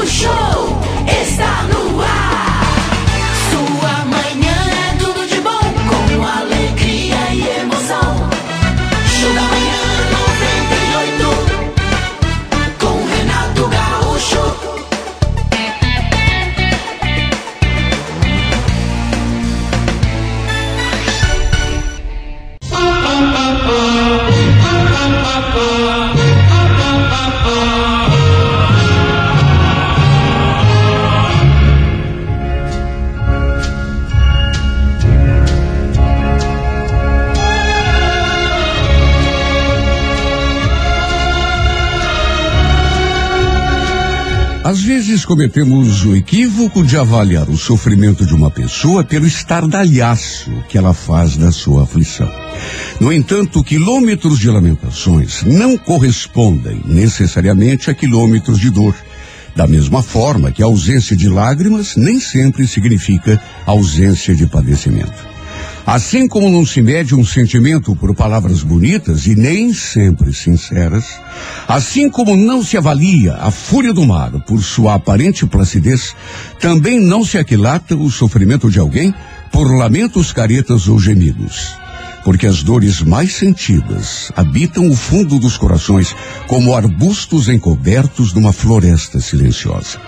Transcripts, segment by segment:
O show cometemos o equívoco de avaliar o sofrimento de uma pessoa pelo estardalhaço que ela faz da sua aflição. No entanto, quilômetros de lamentações não correspondem necessariamente a quilômetros de dor. Da mesma forma que a ausência de lágrimas nem sempre significa ausência de padecimento. Assim como não se mede um sentimento por palavras bonitas e nem sempre sinceras, assim como não se avalia a fúria do mar por sua aparente placidez, também não se aquilata o sofrimento de alguém por lamentos caretas ou gemidos. Porque as dores mais sentidas habitam o fundo dos corações como arbustos encobertos numa floresta silenciosa.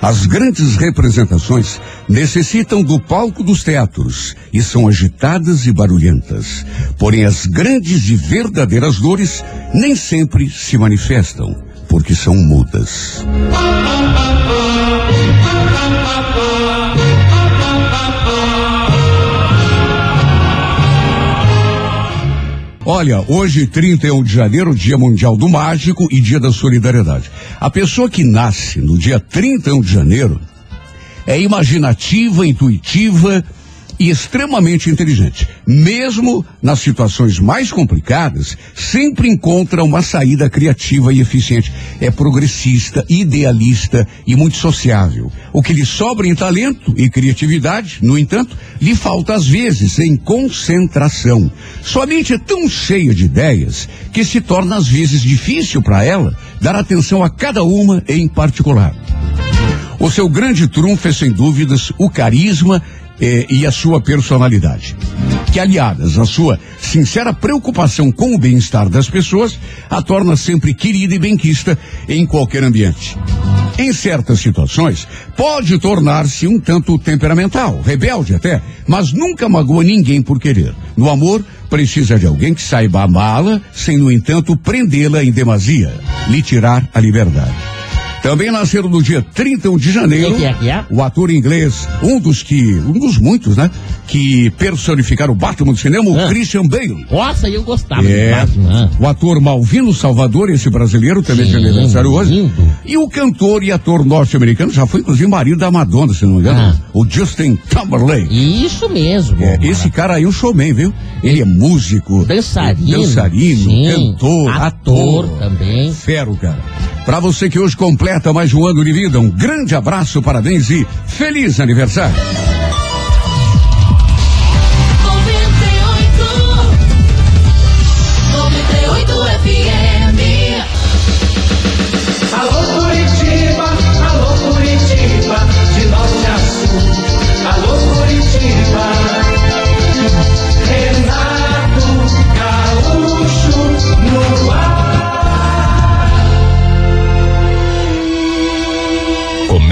As grandes representações necessitam do palco dos teatros e são agitadas e barulhentas. Porém, as grandes e verdadeiras dores nem sempre se manifestam, porque são mudas. Olha, hoje, 31 de janeiro, Dia Mundial do Mágico e Dia da Solidariedade. A pessoa que nasce no dia 31 de janeiro é imaginativa, intuitiva e extremamente inteligente. Mesmo nas situações mais complicadas, sempre encontra uma saída criativa e eficiente. É progressista, idealista e muito sociável. O que lhe sobra em talento e criatividade, no entanto, lhe falta às vezes em concentração. Sua mente é tão cheia de ideias que se torna às vezes difícil para ela dar atenção a cada uma em particular. O seu grande trunfo é, sem dúvidas, o carisma eh, e a sua personalidade. Que, aliadas à sua sincera preocupação com o bem-estar das pessoas, a torna sempre querida e benquista em qualquer ambiente. Em certas situações, pode tornar-se um tanto temperamental, rebelde até, mas nunca magoa ninguém por querer. No amor, precisa de alguém que saiba amá-la, sem, no entanto, prendê-la em demasia, lhe tirar a liberdade. Também nasceram no dia 31 de janeiro. Quem que é que é? O ator inglês, um dos que, um dos muitos, né? Que personificaram o Batman do cinema, o Ah. Christian Bale. Nossa, eu gostava É, do Batman. o ator Malvino Salvador, esse brasileiro, também de aniversário hoje. lindo. E o cantor e ator norte-americano, já foi inclusive marido da Madonna, se não me engano, Ah. o Justin Timberlake. Isso mesmo. É, esse cara aí é um showman, viu? Ele é músico, Dançarino. dançarino, Sim, cantor, ator ator. também. Fero, cara. Pra você que hoje completa mais um ano de vida, um grande abraço, parabéns e feliz aniversário.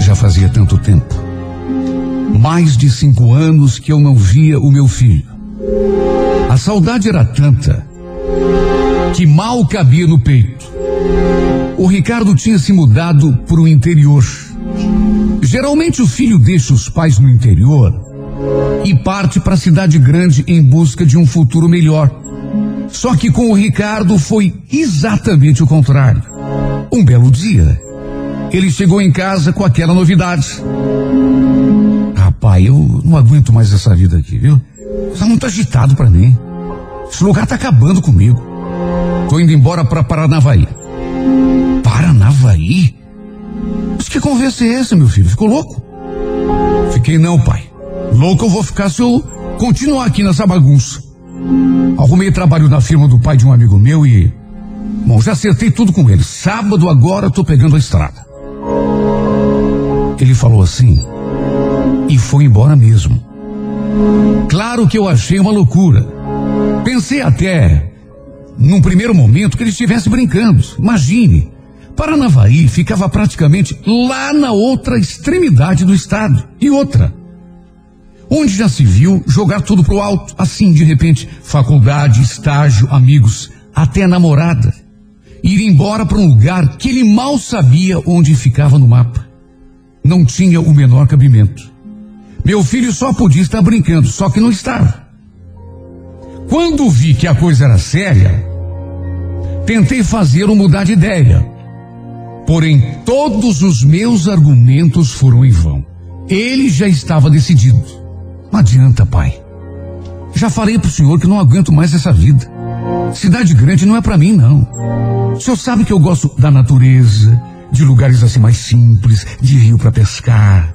Já fazia tanto tempo. Mais de cinco anos que eu não via o meu filho. A saudade era tanta que mal cabia no peito. O Ricardo tinha se mudado para o interior. Geralmente o filho deixa os pais no interior e parte para a cidade grande em busca de um futuro melhor. Só que com o Ricardo foi exatamente o contrário. Um belo dia, ele chegou em casa com aquela novidade. Rapaz, eu não aguento mais essa vida aqui, viu? Tá muito agitado pra mim. Esse lugar tá acabando comigo. Tô indo embora pra Paranavaí. Paranavaí? Mas que conversa é essa, meu filho? Ficou louco? Fiquei não, pai. Louco eu vou ficar se eu continuar aqui nessa bagunça. Arrumei trabalho na firma do pai de um amigo meu e. Bom, já acertei tudo com ele. Sábado agora tô pegando a estrada. Ele falou assim e foi embora mesmo. Claro que eu achei uma loucura. Pensei até, num primeiro momento, que ele estivesse brincando. Imagine, Paranavaí ficava praticamente lá na outra extremidade do estado. E outra, onde já se viu jogar tudo pro alto, assim de repente, faculdade, estágio, amigos, até namorada. Ir embora para um lugar que ele mal sabia onde ficava no mapa. Não tinha o menor cabimento. Meu filho só podia estar brincando, só que não estava. Quando vi que a coisa era séria, tentei fazê-lo mudar de ideia. Porém, todos os meus argumentos foram em vão. Ele já estava decidido. Não adianta, pai. Já falei pro senhor que não aguento mais essa vida. Cidade grande não é para mim, não. O senhor sabe que eu gosto da natureza, de lugares assim mais simples, de rio para pescar.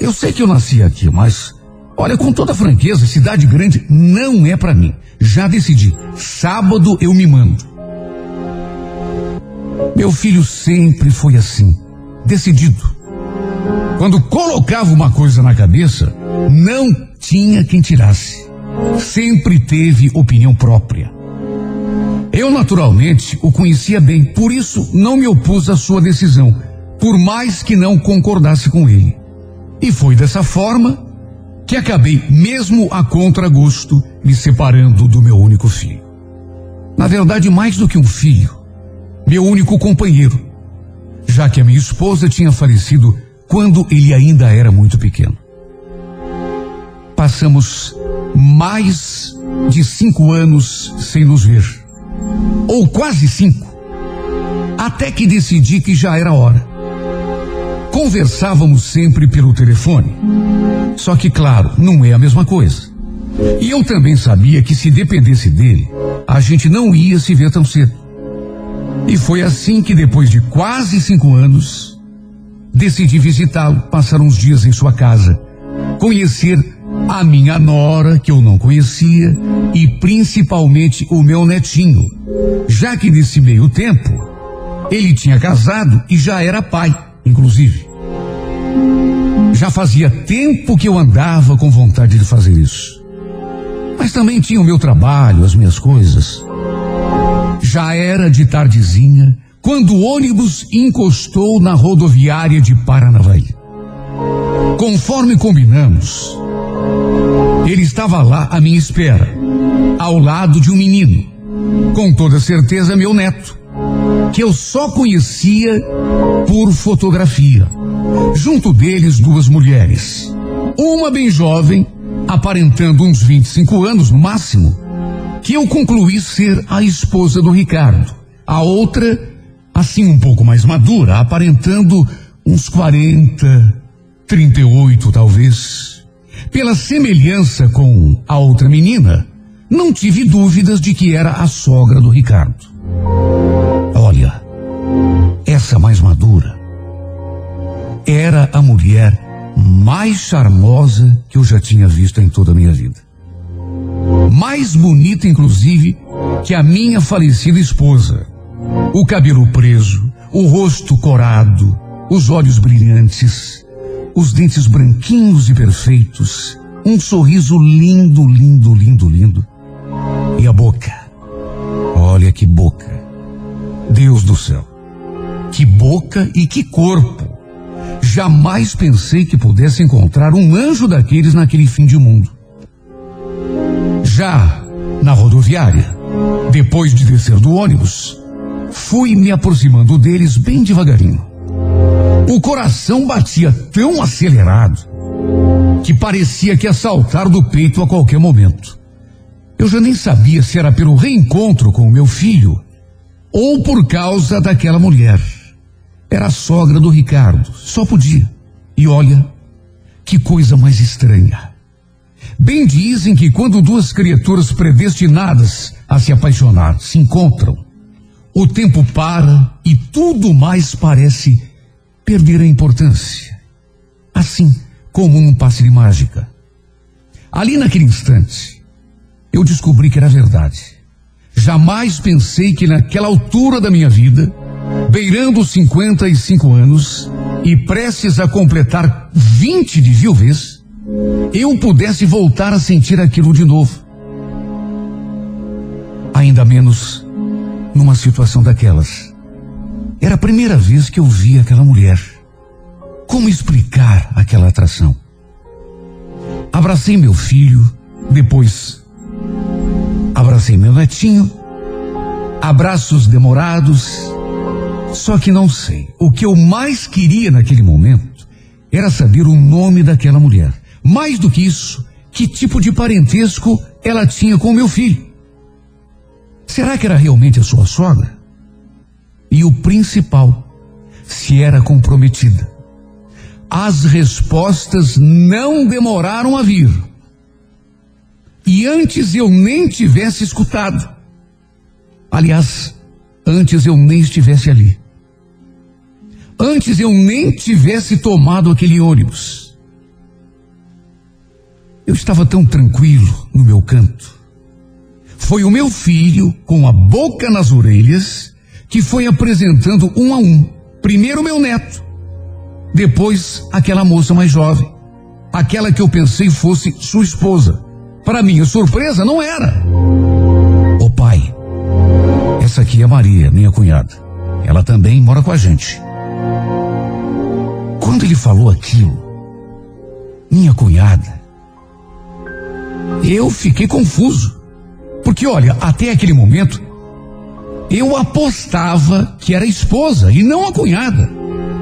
Eu sei que eu nasci aqui, mas olha, com toda franqueza, cidade grande não é para mim. Já decidi. Sábado eu me mando. Meu filho sempre foi assim, decidido. Quando colocava uma coisa na cabeça, não tinha quem tirasse. Sempre teve opinião própria. Eu, naturalmente, o conhecia bem, por isso não me opus à sua decisão, por mais que não concordasse com ele. E foi dessa forma que acabei, mesmo a contragosto, me separando do meu único filho. Na verdade, mais do que um filho, meu único companheiro, já que a minha esposa tinha falecido quando ele ainda era muito pequeno. Passamos mais de cinco anos sem nos ver, ou quase cinco, até que decidi que já era hora. Conversávamos sempre pelo telefone, só que, claro, não é a mesma coisa. E eu também sabia que se dependesse dele, a gente não ia se ver tão cedo. E foi assim que, depois de quase cinco anos, decidi visitá-lo, passar uns dias em sua casa, conhecer a minha nora, que eu não conhecia, e principalmente o meu netinho, já que nesse meio tempo ele tinha casado e já era pai, inclusive. Já fazia tempo que eu andava com vontade de fazer isso. Mas também tinha o meu trabalho, as minhas coisas. Já era de tardezinha quando o ônibus encostou na rodoviária de Paranavaí. Conforme combinamos, ele estava lá à minha espera, ao lado de um menino, com toda certeza meu neto, que eu só conhecia por fotografia. Junto deles, duas mulheres. Uma bem jovem, aparentando uns 25 anos no máximo, que eu concluí ser a esposa do Ricardo. A outra, assim um pouco mais madura, aparentando uns 40, 38 talvez. Pela semelhança com a outra menina, não tive dúvidas de que era a sogra do Ricardo. Olha, essa mais madura era a mulher mais charmosa que eu já tinha visto em toda a minha vida. Mais bonita, inclusive, que a minha falecida esposa. O cabelo preso, o rosto corado, os olhos brilhantes, os dentes branquinhos e perfeitos, um sorriso lindo, lindo, lindo, lindo. E a boca. Olha que boca. Deus do céu. Que boca e que corpo. Jamais pensei que pudesse encontrar um anjo daqueles naquele fim de mundo. Já na rodoviária, depois de descer do ônibus, fui me aproximando deles bem devagarinho. O coração batia tão acelerado que parecia que ia saltar do peito a qualquer momento. Eu já nem sabia se era pelo reencontro com o meu filho ou por causa daquela mulher. Era a sogra do Ricardo, só podia. E olha, que coisa mais estranha. Bem dizem que quando duas criaturas predestinadas a se apaixonar se encontram, o tempo para e tudo mais parece perder a importância. Assim como um passe de mágica. Ali naquele instante, eu descobri que era verdade. Jamais pensei que naquela altura da minha vida, beirando os 55 anos e prestes a completar 20 de viuvez, eu pudesse voltar a sentir aquilo de novo. Ainda menos numa situação daquelas. Era a primeira vez que eu via aquela mulher. Como explicar aquela atração? Abracei meu filho, depois abracei meu netinho, abraços demorados. Só que não sei. O que eu mais queria naquele momento era saber o nome daquela mulher. Mais do que isso, que tipo de parentesco ela tinha com meu filho. Será que era realmente a sua sogra? E o principal, se era comprometida. As respostas não demoraram a vir. E antes eu nem tivesse escutado. Aliás, antes eu nem estivesse ali. Antes eu nem tivesse tomado aquele ônibus. Eu estava tão tranquilo no meu canto. Foi o meu filho, com a boca nas orelhas, que foi apresentando um a um. Primeiro meu neto, depois aquela moça mais jovem, aquela que eu pensei fosse sua esposa. Para minha surpresa, não era. Ô pai, essa aqui é Maria, minha cunhada. Ela também mora com a gente. Quando ele falou aquilo, minha cunhada, eu fiquei confuso. Porque olha, até aquele momento, eu apostava que era a esposa e não a cunhada.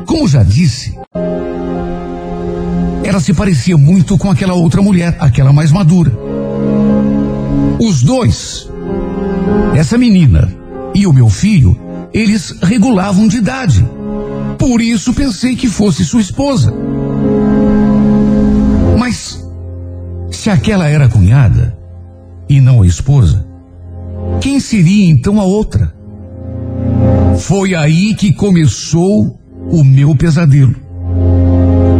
Como já disse, ela se parecia muito com aquela outra mulher, aquela mais madura. Os dois, essa menina e o meu filho, eles regulavam de idade. Por isso pensei que fosse sua esposa. Mas, se aquela era a cunhada e não a esposa, quem seria então a outra? Foi aí que começou o meu pesadelo.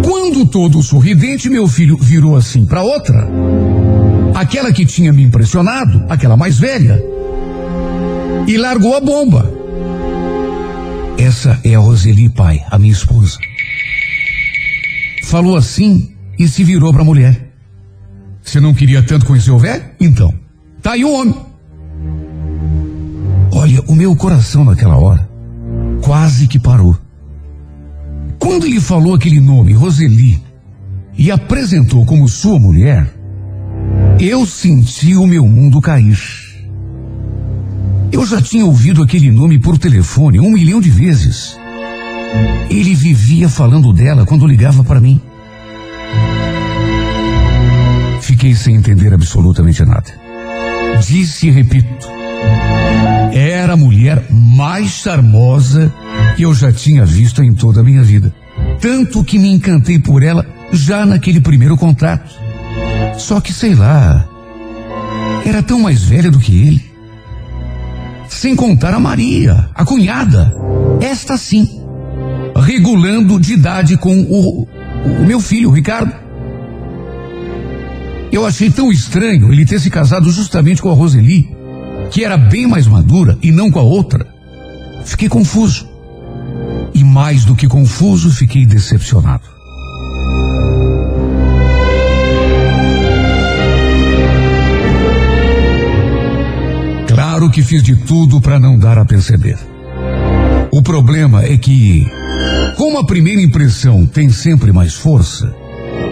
Quando todo sorridente, meu filho virou assim para outra. Aquela que tinha me impressionado, aquela mais velha. E largou a bomba. Essa é a Roseli, pai, a minha esposa. Falou assim e se virou para a mulher. Você não queria tanto conhecer o velho? Então, tá aí o homem. Olha, o meu coração naquela hora quase que parou. Quando ele falou aquele nome, Roseli, e apresentou como sua mulher, eu senti o meu mundo cair. Eu já tinha ouvido aquele nome por telefone um milhão de vezes. Ele vivia falando dela quando ligava para mim. Fiquei sem entender absolutamente nada. Disse e repito. Era a mulher mais charmosa que eu já tinha visto em toda a minha vida. Tanto que me encantei por ela já naquele primeiro contato. Só que sei lá, era tão mais velha do que ele. Sem contar a Maria, a cunhada. Esta sim, regulando de idade com o, o meu filho, o Ricardo. Eu achei tão estranho ele ter se casado justamente com a Roseli, que era bem mais madura e não com a outra. Fiquei confuso. E mais do que confuso, fiquei decepcionado. Claro que fiz de tudo para não dar a perceber. O problema é que, como a primeira impressão tem sempre mais força,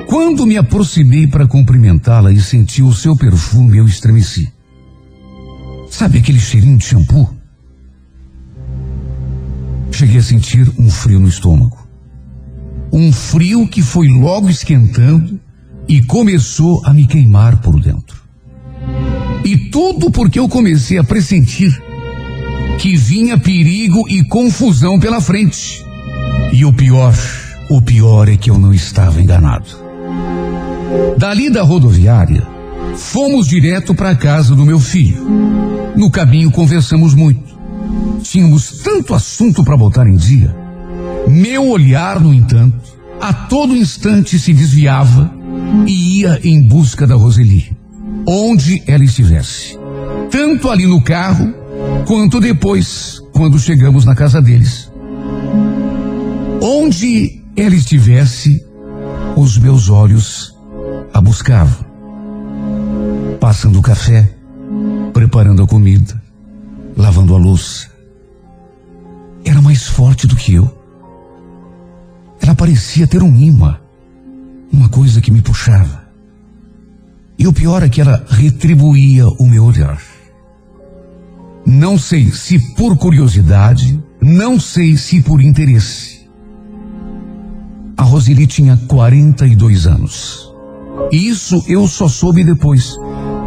quando me aproximei para cumprimentá-la e senti o seu perfume, eu estremeci. Sabe aquele cheirinho de shampoo? Cheguei a sentir um frio no estômago. Um frio que foi logo esquentando e começou a me queimar por dentro. E tudo porque eu comecei a pressentir que vinha perigo e confusão pela frente. E o pior, o pior é que eu não estava enganado. Dali da rodoviária, fomos direto para a casa do meu filho. No caminho conversamos muito. Tínhamos tanto assunto para botar em dia. Meu olhar, no entanto, a todo instante se desviava e ia em busca da Roseli, onde ela estivesse. Tanto ali no carro, quanto depois, quando chegamos na casa deles. Onde ela estivesse, os meus olhos a buscavam. Passando o café, preparando a comida, lavando a louça. Era mais forte do que eu. Ela parecia ter um imã, uma coisa que me puxava. E o pior é que ela retribuía o meu olhar. Não sei se por curiosidade, não sei se por interesse. A Roseli tinha 42 anos. Isso eu só soube depois,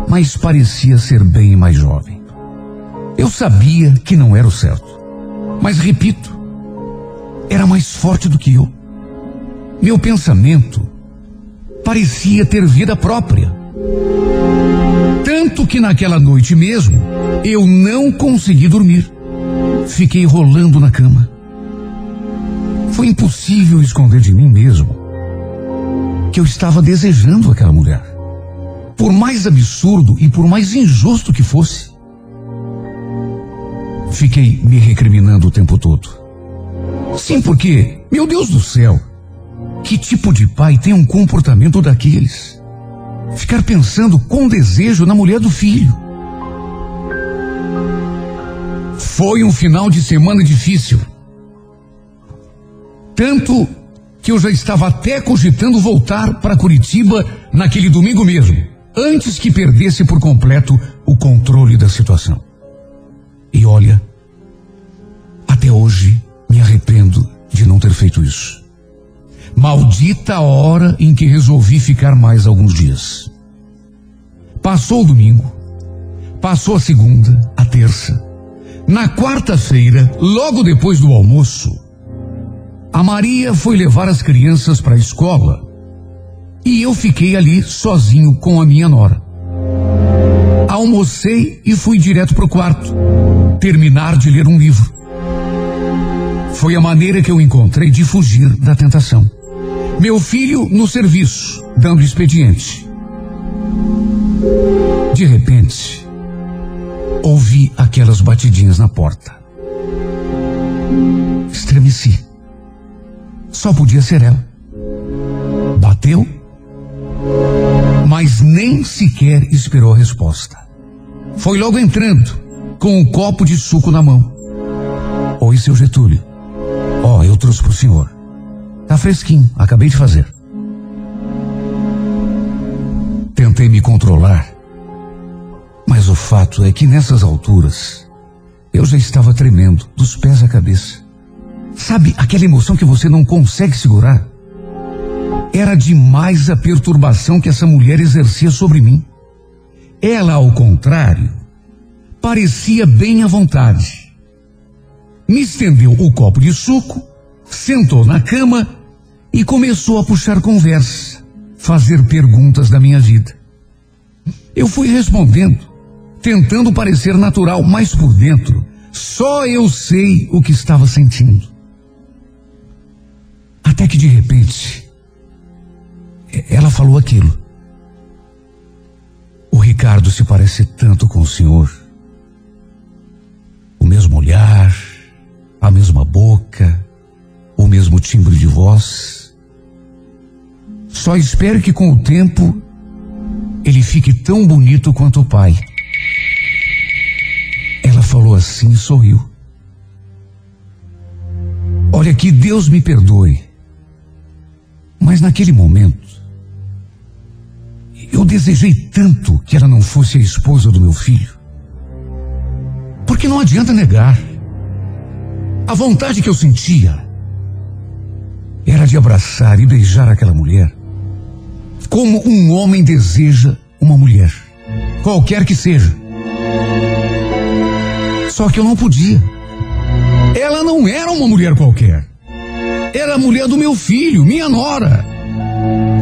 mas parecia ser bem mais jovem. Eu sabia que não era o certo. Mas repito, era mais forte do que eu. Meu pensamento parecia ter vida própria. Tanto que naquela noite mesmo, eu não consegui dormir. Fiquei rolando na cama. Foi impossível esconder de mim mesmo que eu estava desejando aquela mulher. Por mais absurdo e por mais injusto que fosse. Fiquei me recriminando o tempo todo. Sim, porque, meu Deus do céu, que tipo de pai tem um comportamento daqueles? Ficar pensando com desejo na mulher do filho. Foi um final de semana difícil. Tanto que eu já estava até cogitando voltar para Curitiba naquele domingo mesmo, antes que perdesse por completo o controle da situação. E olha, até hoje me arrependo de não ter feito isso. Maldita a hora em que resolvi ficar mais alguns dias. Passou o domingo, passou a segunda, a terça. Na quarta-feira, logo depois do almoço, a Maria foi levar as crianças para a escola e eu fiquei ali sozinho com a minha nora. Almocei e fui direto para o quarto, terminar de ler um livro. Foi a maneira que eu encontrei de fugir da tentação. Meu filho no serviço, dando expediente. De repente, ouvi aquelas batidinhas na porta. Estremeci. Só podia ser ela. Bateu, mas nem sequer esperou a resposta. Foi logo entrando, com um copo de suco na mão. Oi, seu Getúlio. Ó, eu trouxe pro senhor. Tá fresquinho, acabei de fazer. Tentei me controlar, mas o fato é que nessas alturas eu já estava tremendo, dos pés à cabeça. Sabe aquela emoção que você não consegue segurar? Era demais a perturbação que essa mulher exercia sobre mim. Ela, ao contrário, parecia bem à vontade. Me estendeu o copo de suco, sentou na cama e começou a puxar conversa, fazer perguntas da minha vida. Eu fui respondendo, tentando parecer natural, mas por dentro, só eu sei o que estava sentindo. Até que de repente, ela falou aquilo. O Ricardo se parece tanto com o senhor. O mesmo olhar, a mesma boca, o mesmo timbre de voz. Só espero que com o tempo ele fique tão bonito quanto o pai. Ela falou assim e sorriu. Olha, que Deus me perdoe. Mas naquele momento, eu desejei tanto que ela não fosse a esposa do meu filho. Porque não adianta negar. A vontade que eu sentia era de abraçar e beijar aquela mulher, como um homem deseja uma mulher, qualquer que seja. Só que eu não podia. Ela não era uma mulher qualquer. Era a mulher do meu filho, minha nora.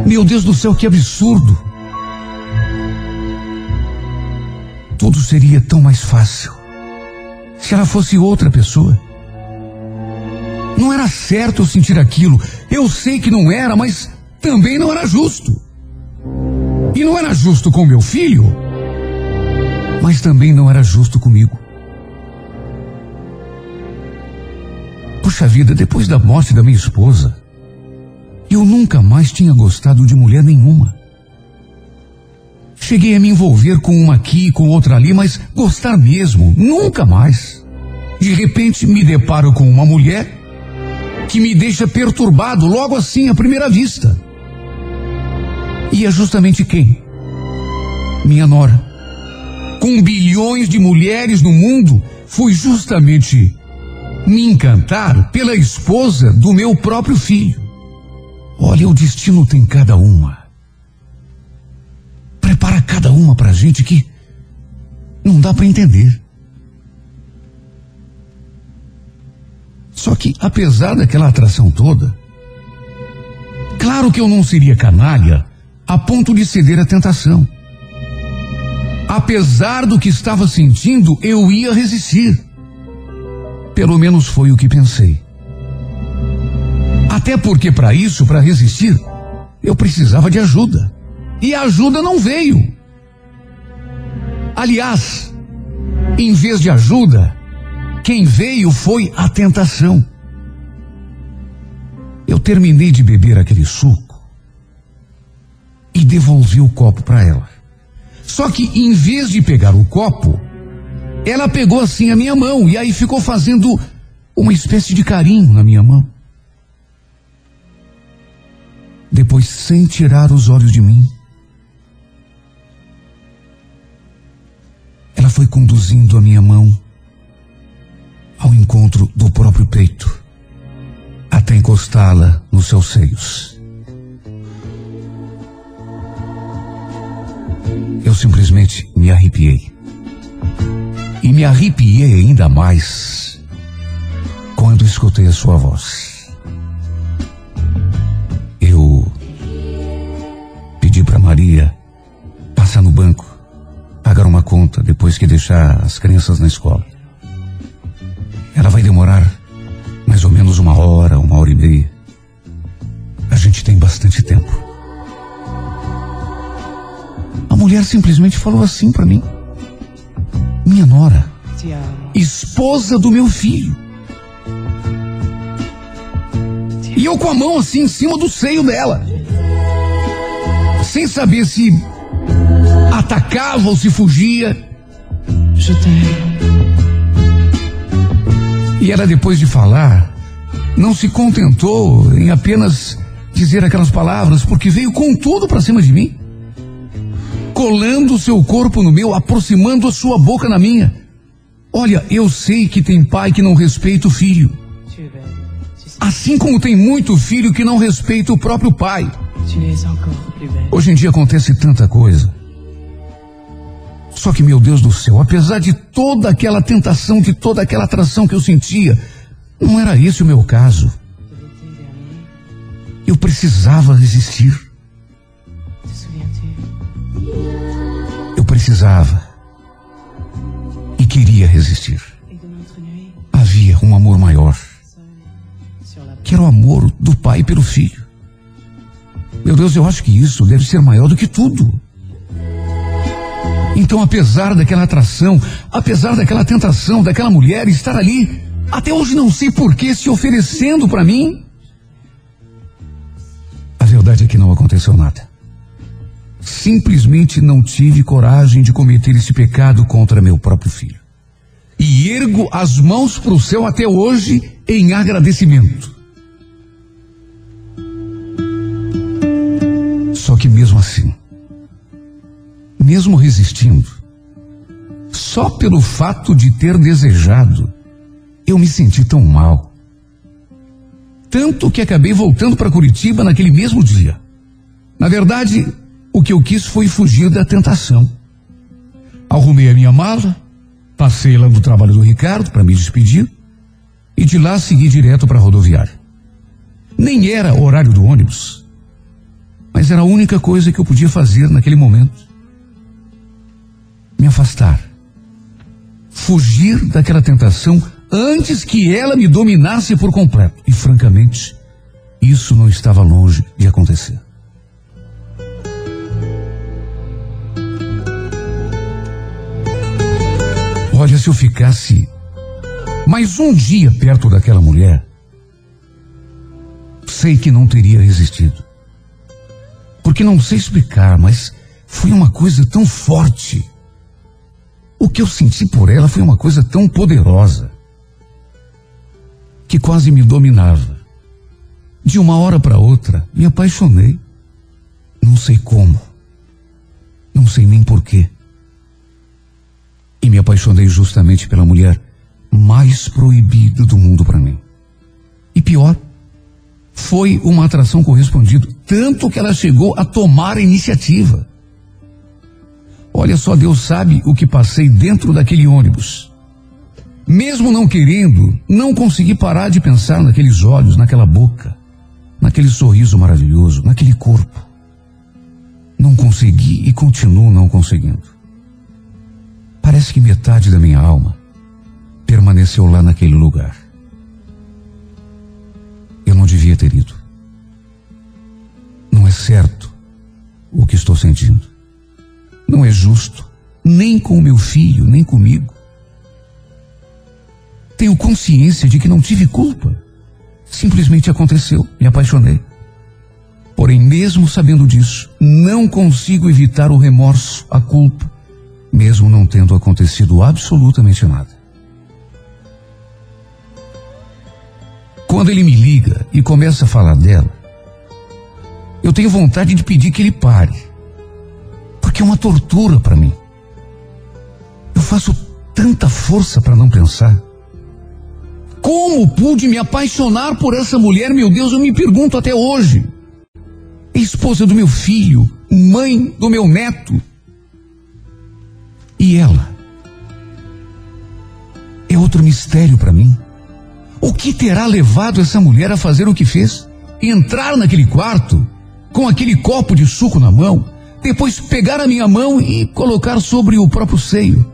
Meu Deus do céu, que absurdo. Tudo seria tão mais fácil se ela fosse outra pessoa. Não era certo eu sentir aquilo. Eu sei que não era, mas também não era justo. E não era justo com meu filho, mas também não era justo comigo. Puxa vida, depois da morte da minha esposa, eu nunca mais tinha gostado de mulher nenhuma. Cheguei a me envolver com uma aqui com outra ali, mas gostar mesmo, nunca mais. De repente me deparo com uma mulher que me deixa perturbado logo assim à primeira vista. E é justamente quem? Minha nora. Com bilhões de mulheres no mundo, foi justamente me encantar pela esposa do meu próprio filho. Olha, o destino tem cada uma. Prepara cada uma pra gente que não dá para entender. Só que, apesar daquela atração toda, claro que eu não seria canalha a ponto de ceder à tentação. Apesar do que estava sentindo, eu ia resistir. Pelo menos foi o que pensei. Até porque, para isso, para resistir, eu precisava de ajuda. E a ajuda não veio. Aliás, em vez de ajuda, quem veio foi a tentação. Eu terminei de beber aquele suco e devolvi o copo para ela. Só que em vez de pegar o copo, ela pegou assim a minha mão e aí ficou fazendo uma espécie de carinho na minha mão. Depois, sem tirar os olhos de mim, ela foi conduzindo a minha mão ao encontro do próprio peito, até encostá-la nos seus seios. Eu simplesmente me arrepiei. E me arrepiei ainda mais quando escutei a sua voz. Depois que deixar as crianças na escola. Ela vai demorar mais ou menos uma hora, uma hora e meia. A gente tem bastante tempo. A mulher simplesmente falou assim para mim: Minha nora, esposa do meu filho. E eu com a mão assim em cima do seio dela. Sem saber se atacava ou se fugia. E ela, depois de falar, não se contentou em apenas dizer aquelas palavras, porque veio com tudo para cima de mim, colando o seu corpo no meu, aproximando a sua boca na minha. Olha, eu sei que tem pai que não respeita o filho, assim como tem muito filho que não respeita o próprio pai. Hoje em dia acontece tanta coisa. Só que, meu Deus do céu, apesar de toda aquela tentação, de toda aquela atração que eu sentia, não era esse o meu caso. Eu precisava resistir. Eu precisava. E queria resistir. Havia um amor maior. Que era o amor do pai pelo filho. Meu Deus, eu acho que isso deve ser maior do que tudo. Então, apesar daquela atração, apesar daquela tentação daquela mulher estar ali, até hoje não sei por que se oferecendo para mim, a verdade é que não aconteceu nada. Simplesmente não tive coragem de cometer esse pecado contra meu próprio filho. E ergo as mãos para o céu até hoje em agradecimento. Só que mesmo assim, mesmo resistindo, só pelo fato de ter desejado, eu me senti tão mal. Tanto que acabei voltando para Curitiba naquele mesmo dia. Na verdade, o que eu quis foi fugir da tentação. Arrumei a minha mala, Passei lá no trabalho do Ricardo para me despedir e de lá segui direto para a rodoviária. Nem era horário do ônibus, mas era a única coisa que eu podia fazer naquele momento. Me afastar. Fugir daquela tentação antes que ela me dominasse por completo. E francamente, isso não estava longe de acontecer. Olha, se eu ficasse mais um dia perto daquela mulher, sei que não teria resistido. Porque não sei explicar, mas foi uma coisa tão forte. O que eu senti por ela foi uma coisa tão poderosa que quase me dominava. De uma hora para outra, me apaixonei. Não sei como. Não sei nem porquê. E me apaixonei justamente pela mulher mais proibida do mundo para mim. E pior, foi uma atração correspondida, tanto que ela chegou a tomar a iniciativa. Olha só, Deus sabe o que passei dentro daquele ônibus. Mesmo não querendo, não consegui parar de pensar naqueles olhos, naquela boca, naquele sorriso maravilhoso, naquele corpo. Não consegui e continuo não conseguindo. Parece que metade da minha alma permaneceu lá naquele lugar. Eu não devia ter ido. Não é certo o que estou sentindo. Não é justo, nem com o meu filho, nem comigo. Tenho consciência de que não tive culpa. Simplesmente aconteceu, me apaixonei. Porém, mesmo sabendo disso, não consigo evitar o remorso, a culpa, mesmo não tendo acontecido absolutamente nada. Quando ele me liga e começa a falar dela, eu tenho vontade de pedir que ele pare. Porque é uma tortura para mim. Eu faço tanta força para não pensar. Como pude me apaixonar por essa mulher, meu Deus, eu me pergunto até hoje. Esposa do meu filho, mãe do meu neto. E ela? É outro mistério para mim. O que terá levado essa mulher a fazer o que fez? Entrar naquele quarto com aquele copo de suco na mão, depois pegar a minha mão e colocar sobre o próprio seio.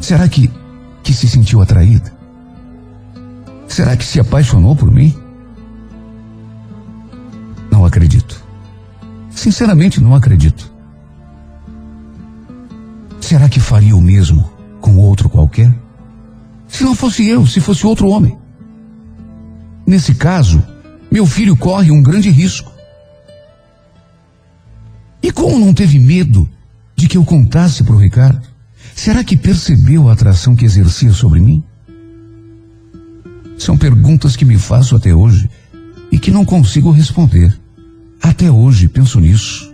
Será que que se sentiu atraída? Será que se apaixonou por mim? Não acredito. Sinceramente, não acredito. Será que faria o mesmo com outro qualquer? Se não fosse eu, se fosse outro homem. Nesse caso, meu filho corre um grande risco. E como não teve medo de que eu contasse para o Ricardo? Será que percebeu a atração que exercia sobre mim? São perguntas que me faço até hoje e que não consigo responder. Até hoje penso nisso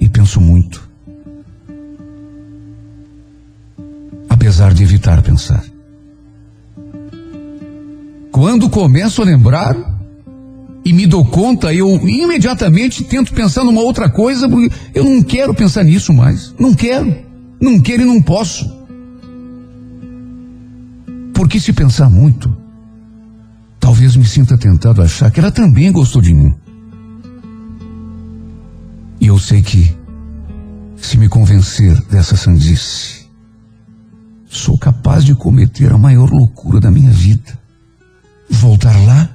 e penso muito. Apesar de evitar pensar. Quando começo a lembrar e me dou conta, eu imediatamente tento pensar numa outra coisa, porque eu não quero pensar nisso mais. Não quero. Não quero e não posso. Porque se pensar muito, talvez me sinta tentado a achar que ela também gostou de mim. E eu sei que, se me convencer dessa sandice, sou capaz de cometer a maior loucura da minha vida. Voltar lá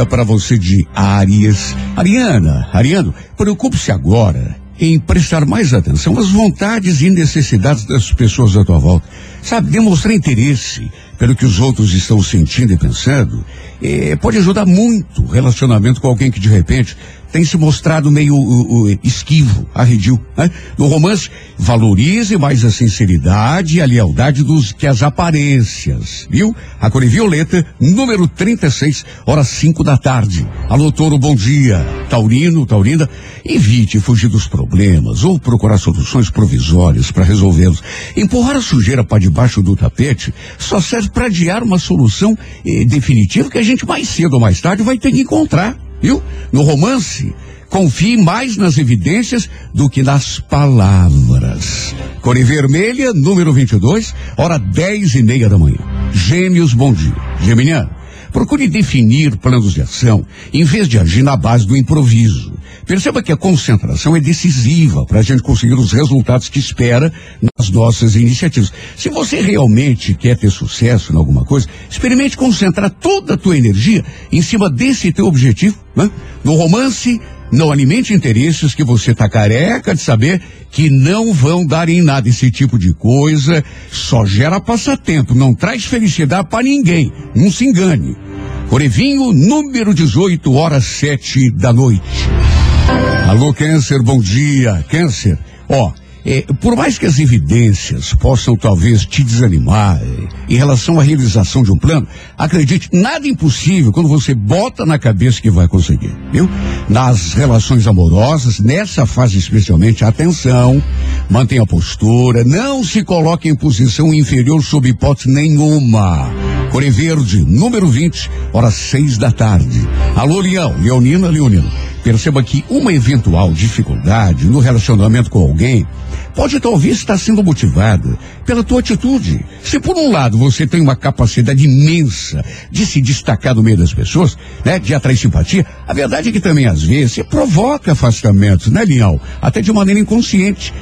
dia para você de Áries. Ariana, Ariano, preocupe-se agora em prestar mais atenção às vontades e necessidades das pessoas à tua volta. Sabe, demonstrar interesse pelo que os outros estão sentindo e pensando eh, pode ajudar muito o relacionamento com alguém que de repente tem se mostrado meio uh, uh, esquivo, arredio. Né? No romance, valorize mais a sinceridade e a lealdade dos que as aparências, viu? A cor é violeta, número 36, horas 5 da tarde. Alô, Toro, bom dia. Taurino, Taurina, evite fugir dos problemas ou procurar soluções provisórias para resolvê-los. Empurrar a sujeira para debaixo do tapete só serve para adiar uma solução eh, definitiva que a gente mais cedo ou mais tarde vai ter que encontrar, viu? No romance, confie mais nas evidências do que nas palavras. Cor vermelha, número 22, hora 10 e meia da manhã. Gêmeos, bom dia. Geminiano, procure definir planos de ação em vez de agir na base do improviso. Perceba que a concentração é decisiva para a gente conseguir os resultados que espera nas nossas iniciativas. Se você realmente quer ter sucesso em alguma coisa, experimente concentrar toda a tua energia em cima desse teu objetivo. Né? No romance, Não alimente interesses que você tá careca de saber que não vão dar em nada esse tipo de coisa. Só gera passatempo, não traz felicidade para ninguém. Não se engane. Corevinho, número 18, horas sete da noite. Alô, Câncer, bom dia. Câncer, ó, é, por mais que as evidências possam talvez te desanimar é, em relação à realização de um plano, acredite, nada é impossível quando você bota na cabeça que vai conseguir, viu? Nas relações amorosas, nessa fase especialmente, atenção, mantenha a postura, não se coloque em posição inferior sob hipótese nenhuma. Coré Verde, número 20, horas seis da tarde. Alô, Leão, Leonina, Leonino. Perceba que uma eventual dificuldade no relacionamento com alguém pode talvez estar sendo motivada pela tua atitude. Se por um lado você tem uma capacidade imensa de se destacar no meio das pessoas, né, de atrair simpatia, a verdade é que também às vezes você provoca afastamentos, né, Leão? Até de maneira inconsciente,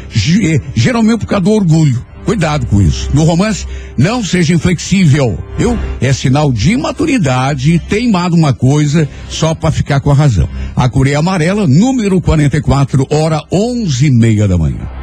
eh, geralmente por causa do orgulho. Cuidado com isso. No romance, não seja inflexível, viu? É sinal de imaturidade teimar uma coisa só para ficar com a razão. A Coreia Amarela, número 44, hora onze e meia da manhã.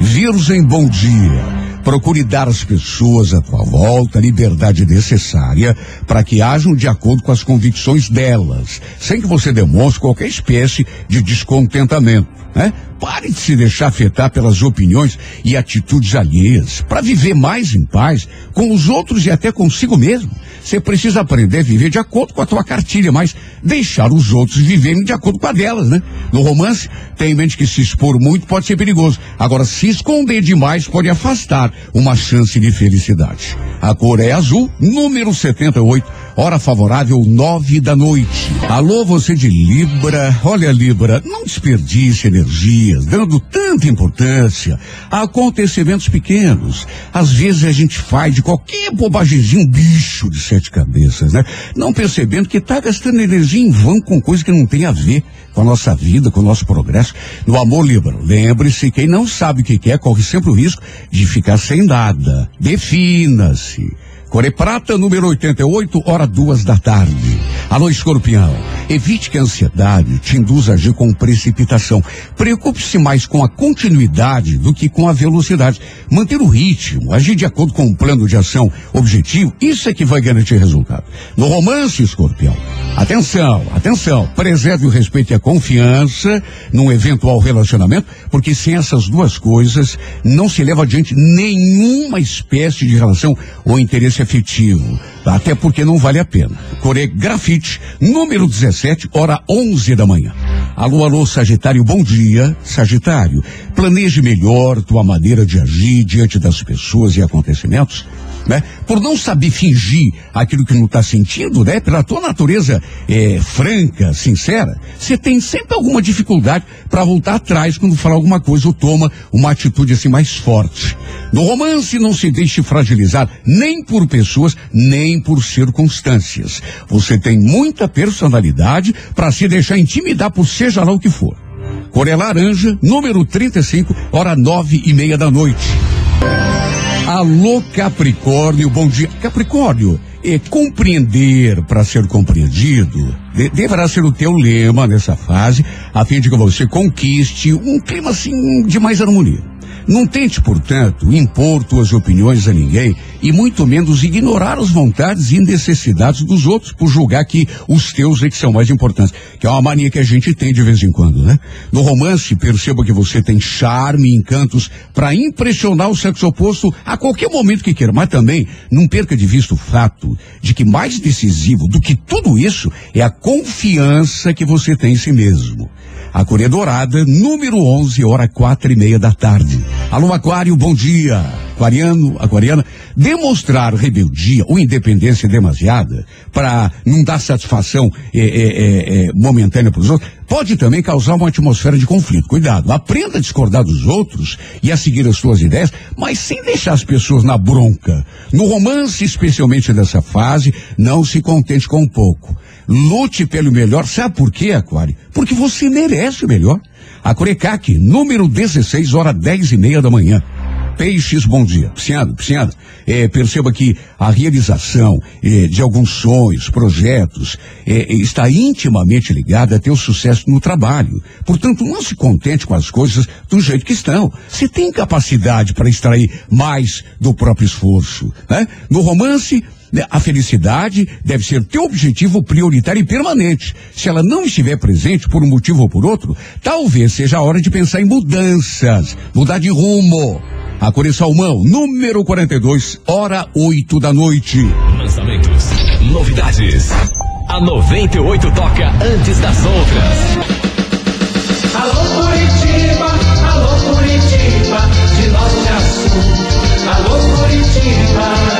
Virgem, bom dia. Procure dar às pessoas à tua volta a liberdade necessária para que ajam de acordo com as convicções delas, sem que você demonstre qualquer espécie de descontentamento, né? Pare de se deixar afetar pelas opiniões e atitudes alheias. Para viver mais em paz com os outros e até consigo mesmo, você precisa aprender a viver de acordo com a tua cartilha, mas deixar os outros viverem de acordo com a delas, né? No romance, tem em mente que se expor muito pode ser perigoso. Agora, se esconder demais pode afastar uma chance de felicidade. A cor é azul, número 78, hora favorável, nove da noite. Alô, você de Libra. Olha, Libra, não desperdice energias, dando tanta importância a acontecimentos pequenos. Às vezes a gente faz de qualquer bobagemzinho um bicho de sete cabeças, né? Não percebendo que tá gastando energia em vão com coisa que não tem a ver com a nossa vida, com o nosso progresso. No amor, Libra, lembre-se, quem não sabe o que quer corre sempre o risco de ficar sem nada. Defina-se. Core Prata, número 88, hora duas da tarde. Alô, escorpião. Evite que a ansiedade te induza a agir com precipitação. Preocupe-se mais com a continuidade do que com a velocidade. Manter o ritmo, agir de acordo com um plano de ação objetivo, isso é que vai garantir resultado. No romance, escorpião, atenção, atenção, preserve o respeito e a confiança num eventual relacionamento, porque sem essas duas coisas não se leva adiante nenhuma espécie de relação ou interesse afetivo. Até porque não vale a pena. Core Número 17, hora 11 da manhã. Alô, alô, Sagitário, bom dia. Sagitário, planeje melhor tua maneira de agir diante das pessoas e acontecimentos, né? Por não saber fingir aquilo que não está sentindo, né? Pela tua natureza eh, franca, sincera, você tem sempre alguma dificuldade para voltar atrás quando falar alguma coisa ou toma uma atitude assim mais forte. No romance, não se deixe fragilizar nem por pessoas, nem por circunstâncias. Você tem muita personalidade para se deixar intimidar por seja lá o que for. Coré Laranja, número 35, hora nove e meia da noite. Alô, Capricórnio, bom dia. Capricórnio, é, compreender para ser compreendido de- deverá ser o teu lema nessa fase, a fim de que você conquiste um clima assim de mais harmonia. Não tente, portanto, impor tuas opiniões a ninguém e muito menos ignorar as vontades e necessidades dos outros por julgar que os teus é que são mais importantes, que é uma mania que a gente tem de vez em quando, né? No romance, perceba que você tem charme e encantos para impressionar o sexo oposto a qualquer momento que queira, mas também não perca de vista o fato de que mais decisivo do que tudo isso é a confiança que você tem em si mesmo. A Coreia Dourada, número 11, hora quatro e meia da tarde. Alô, Aquário, bom dia. Aquariano, aquariana, demonstrar rebeldia ou independência demasiada para não dar satisfação eh, eh, eh, momentânea para os outros pode também causar uma atmosfera de conflito. Cuidado, aprenda a discordar dos outros e a seguir as suas ideias, mas sem deixar as pessoas na bronca. No romance, especialmente nessa fase, não se contente com pouco. Lute pelo melhor. Sabe por quê, Aquário? Porque você merece o melhor. A Corecac, número 16, hora 10 e meia da manhã. Peixes, bom dia. Pisciano, Pisciano, é, perceba que a realização é, de alguns sonhos, projetos, é, está intimamente ligada a ter o sucesso no trabalho. Portanto, não se contente com as coisas do jeito que estão. Você tem capacidade para extrair mais do próprio esforço. Né? No romance, a felicidade deve ser teu objetivo prioritário e permanente. Se ela não estiver presente por um motivo ou por outro, talvez seja a hora de pensar em mudanças, mudar de rumo. A Cor Salmão, número 42, hora 8 da noite. Lançamentos, novidades. A 98 toca antes das outras. Alô Curitiba, alô Curitiba, de norte a sul. Alô Curitiba.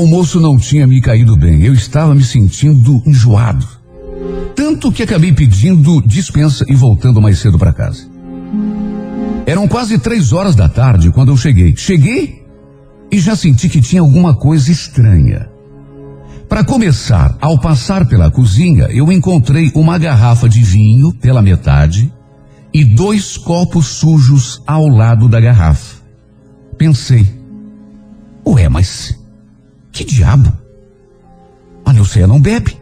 almoço não tinha me caído bem. Eu estava me sentindo enjoado. Tanto que acabei pedindo dispensa e voltando mais cedo para casa. Eram quase três horas da tarde quando eu cheguei. Cheguei e já senti que tinha alguma coisa estranha. Para começar, ao passar pela cozinha, eu encontrei uma garrafa de vinho pela metade e dois copos sujos ao lado da garrafa. Pensei, ué, mas que diabo? A Neuceia não bebe.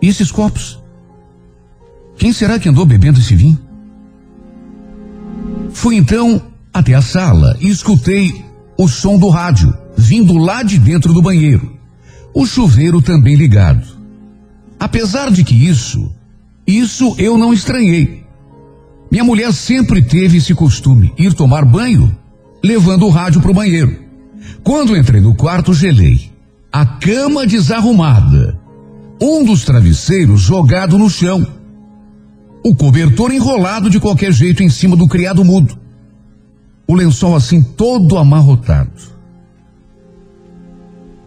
E esses copos? Quem será que andou bebendo esse vinho? Fui então até a sala e escutei o som do rádio, vindo lá de dentro do banheiro. O chuveiro também ligado. Apesar de que isso, isso eu não estranhei. Minha mulher sempre teve esse costume, ir tomar banho, levando o rádio para o banheiro. Quando entrei no quarto, gelei. A cama desarrumada. Um dos travesseiros jogado no chão. O cobertor enrolado de qualquer jeito em cima do criado mudo. O lençol assim todo amarrotado.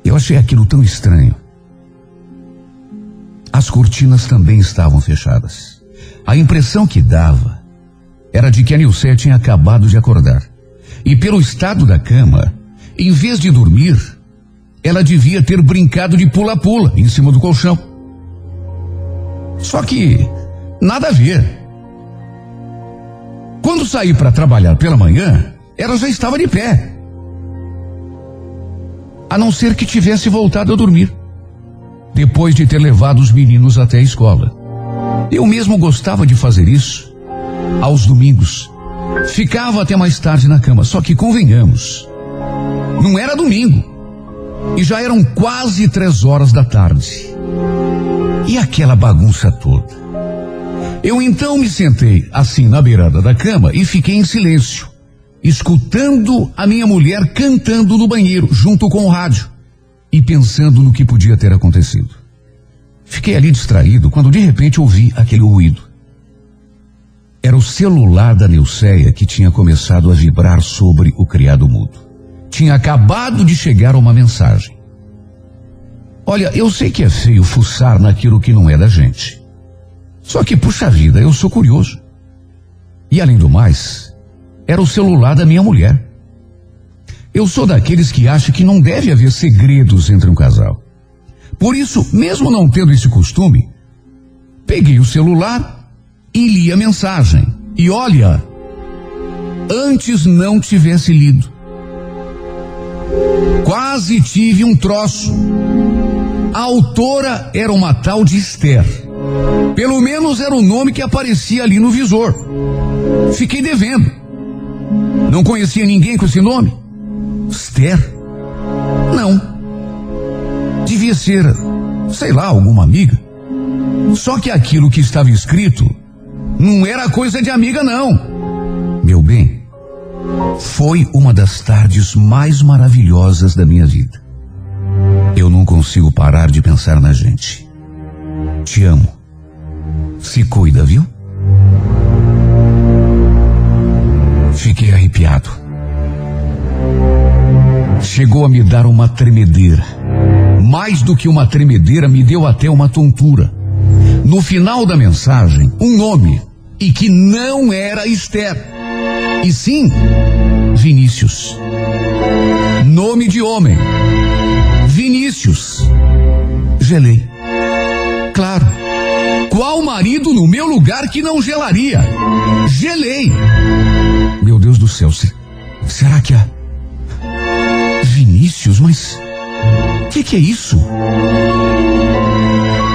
Eu achei aquilo tão estranho. As cortinas também estavam fechadas. A impressão que dava era de que a Nilce tinha acabado de acordar. E pelo estado da cama, em vez de dormir, ela devia ter brincado de pula-pula em cima do colchão. Só que nada a ver. Quando saí para trabalhar pela manhã, ela já estava de pé. A não ser que tivesse voltado a dormir, depois de ter levado os meninos até a escola. Eu mesmo gostava de fazer isso aos domingos. Ficava até mais tarde na cama, só que convenhamos, não era domingo. E já eram quase três horas da tarde. E aquela bagunça toda. Eu então me sentei assim na beirada da cama e fiquei em silêncio, escutando a minha mulher cantando no banheiro, junto com o rádio, e pensando no que podia ter acontecido. Fiquei ali distraído quando de repente ouvi aquele ruído. Era o celular da Neuceia que tinha começado a vibrar sobre o criado mudo tinha acabado de chegar uma mensagem. Olha, eu sei que é feio fuçar naquilo que não é da gente. Só que, puxa vida, eu sou curioso. E além do mais, era o celular da minha mulher. Eu sou daqueles que acham que não deve haver segredos entre um casal. Por isso, mesmo não tendo esse costume, peguei o celular e li a mensagem. E olha, antes não tivesse lido. Quase tive um troço. A autora era uma tal de Esther. Pelo menos era o nome que aparecia ali no visor. Fiquei devendo. Não conhecia ninguém com esse nome? Esther? Não. Devia ser, sei lá, alguma amiga. Só que aquilo que estava escrito Não era coisa de amiga, não. Meu bem, foi uma das tardes mais maravilhosas da minha vida. Eu não consigo parar de pensar na gente. Te amo. Se cuida, viu? Fiquei arrepiado. Chegou a me dar uma tremedeira. Mais do que uma tremedeira, me deu até uma tontura. No final da mensagem, um nome. E que não era Esther. E sim, Vinícius. Nome de homem. Vinícius. Gelei. Claro. Qual marido no meu lugar que não gelaria? Gelei. Meu Deus do céu, se- será que a. Vinícius, mas. O que, que é isso?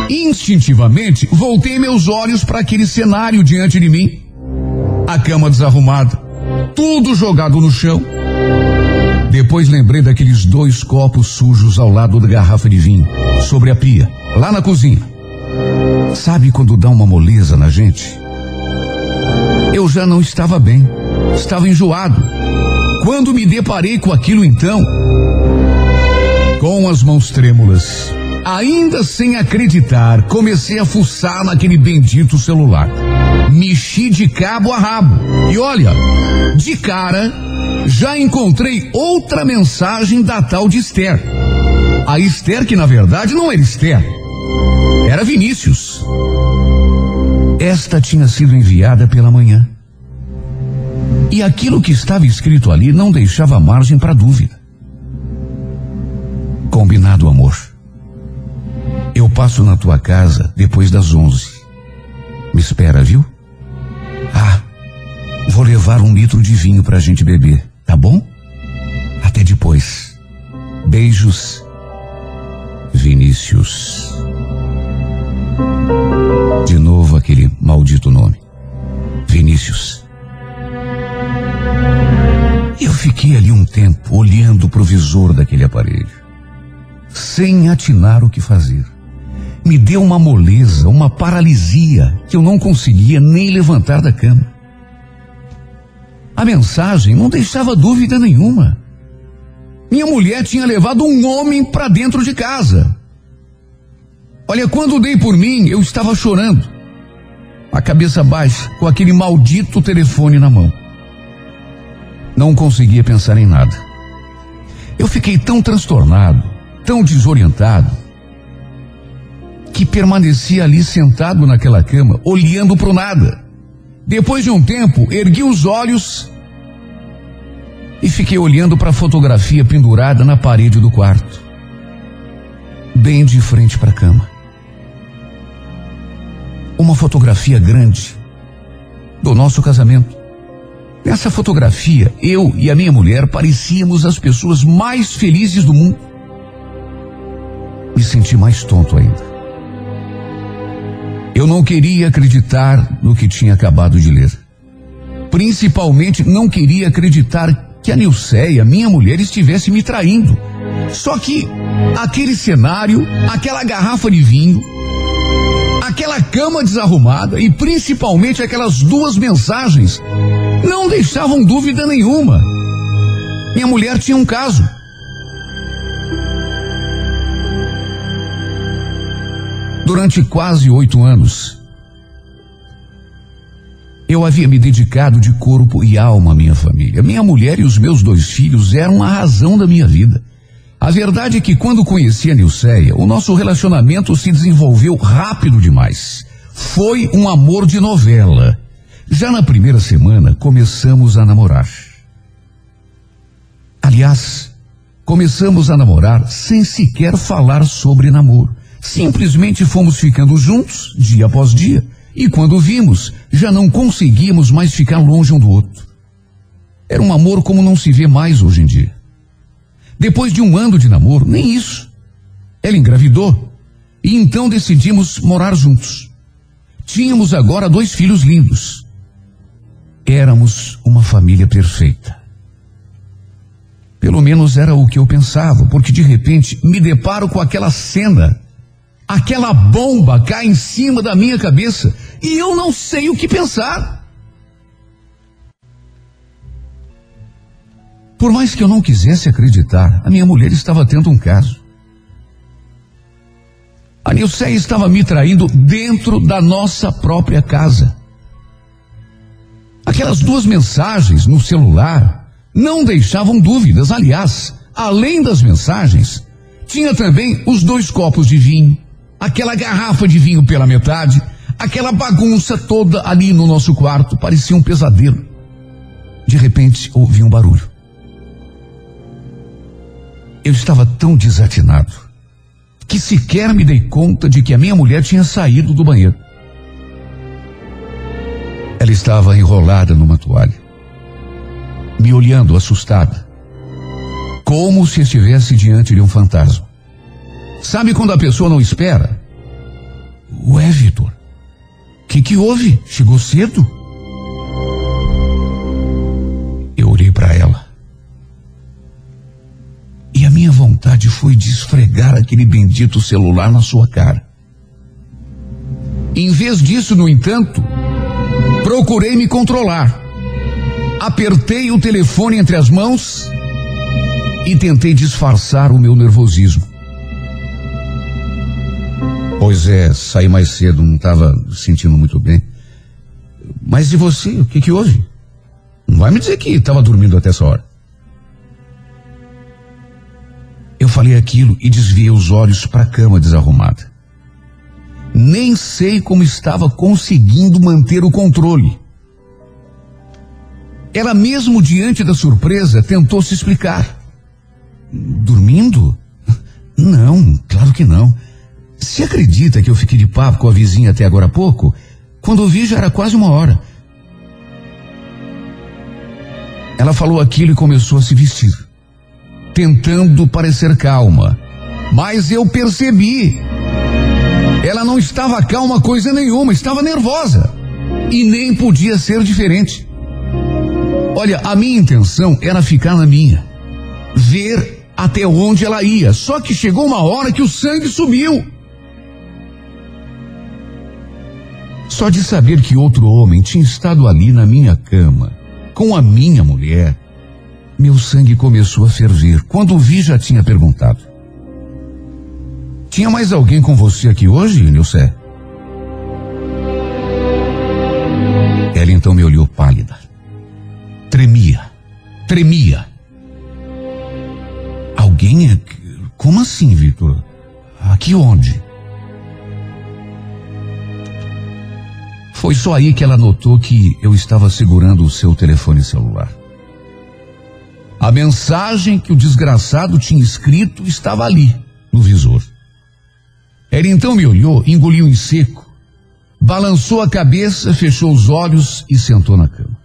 Instintivamente, voltei meus olhos para aquele cenário diante de mim. A cama desarrumada, tudo jogado no chão. Depois lembrei daqueles dois copos sujos ao lado da garrafa de vinho, sobre a pia, lá na cozinha. Sabe quando dá uma moleza na gente? Eu já não estava bem, estava enjoado. Quando me deparei com aquilo então, com as mãos trêmulas, ainda sem acreditar, comecei a fuçar naquele bendito celular. Mexi de cabo a rabo. E olha, de cara, já encontrei outra mensagem da tal de Esther. A Esther que na verdade não era Esther, era Vinícius. Esta tinha sido enviada pela manhã. E aquilo que estava escrito ali não deixava margem para dúvida. Combinado, amor. Eu passo na tua casa depois das onze. Me espera, viu? Vou levar um litro de vinho pra gente beber, tá bom? Até depois. Beijos, Vinícius. De novo aquele maldito nome. Vinícius. Eu fiquei ali um tempo olhando pro visor daquele aparelho, sem atinar o que fazer. Me deu uma moleza, uma paralisia que eu não conseguia nem levantar da cama. A mensagem não deixava dúvida nenhuma. Minha mulher tinha levado um homem para dentro de casa. Olha, quando dei por mim, eu estava chorando, a cabeça baixa, com aquele maldito telefone na mão. Não conseguia pensar em nada. Eu fiquei tão transtornado, tão desorientado, que permaneci ali sentado naquela cama, olhando para o nada. Depois de um tempo, ergui os olhos e fiquei olhando para a fotografia pendurada na parede do quarto, bem de frente para a cama. Uma fotografia grande do nosso casamento. Nessa fotografia, eu e a minha mulher parecíamos as pessoas mais felizes do mundo. Me senti mais tonto ainda. Eu não queria acreditar no que tinha acabado de ler. Principalmente não queria acreditar que a Nilceia, minha mulher, estivesse me traindo. Só que aquele cenário, aquela garrafa de vinho, aquela cama desarrumada e principalmente aquelas duas mensagens não deixavam dúvida nenhuma. Minha mulher tinha um caso. Durante quase oito anos, eu havia me dedicado de corpo e alma à minha família. Minha mulher e os meus dois filhos eram a razão da minha vida. A verdade é que quando conheci a Nilceia, o nosso relacionamento se desenvolveu rápido demais. Foi um amor de novela. Já na primeira semana, começamos a namorar. Aliás, começamos a namorar sem sequer falar sobre namoro. Simplesmente fomos ficando juntos, dia após dia, e quando vimos, já não conseguíamos mais ficar longe um do outro. Era um amor como não se vê mais hoje em dia. Depois de um ano de namoro, nem isso. Ela engravidou, e então decidimos morar juntos. Tínhamos agora dois filhos lindos. Éramos uma família perfeita. Pelo menos era o que eu pensava, porque de repente me deparo com aquela cena aquela bomba cai em cima da minha cabeça e eu não sei o que pensar. Por mais que eu não quisesse acreditar, a minha mulher estava tendo um caso. A Nilceia estava me traindo dentro da nossa própria casa. Aquelas duas mensagens no celular não deixavam dúvidas. Aliás, além das mensagens, tinha também os dois copos de vinho, aquela garrafa de vinho pela metade, aquela bagunça toda ali no nosso quarto. Parecia um pesadelo. De repente, ouvi um barulho. Eu estava tão desatinado que sequer me dei conta de que a minha mulher tinha saído do banheiro. Ela estava enrolada numa toalha, me olhando assustada, como se estivesse diante de um fantasma. Sabe quando a pessoa não espera? Ué, Vitor, o que, que houve? Chegou cedo? Eu olhei para ela. E a minha vontade foi de esfregar aquele bendito celular na sua cara. Em vez disso, no entanto, procurei me controlar. Apertei o telefone entre as mãos e tentei disfarçar o meu nervosismo. Pois é, saí mais cedo, não estava sentindo muito bem. Mas e você? O que, que houve? Não vai me dizer que estava dormindo até essa hora. Eu falei aquilo e desviei os olhos para a cama desarrumada. Nem sei como estava conseguindo manter o controle. Ela mesmo diante da surpresa tentou se explicar. Dormindo? Não, claro que não. Se acredita que eu fiquei de papo com a vizinha até agora há pouco? Quando eu vi já era quase uma hora. Ela falou aquilo e começou a se vestir, tentando parecer calma. Mas eu percebi. Ela não estava calma coisa nenhuma, estava nervosa. E nem podia ser diferente. Olha, a minha intenção era ficar na minha, ver até onde ela ia. Só que chegou uma hora que o sangue subiu. Só de saber que outro homem tinha estado ali na minha cama, com a minha mulher, meu sangue começou a ferver. Quando vi, já tinha perguntado: Tinha mais alguém com você aqui hoje, Nilce? Ela então me olhou pálida. Tremia. Tremia. Alguém? é- Como assim, Vitor? Aqui onde? Foi só aí que ela notou que eu estava segurando o seu telefone celular. A mensagem que o desgraçado tinha escrito estava ali, no visor. Ela então me olhou, engoliu em seco, balançou a cabeça, fechou os olhos e sentou na cama.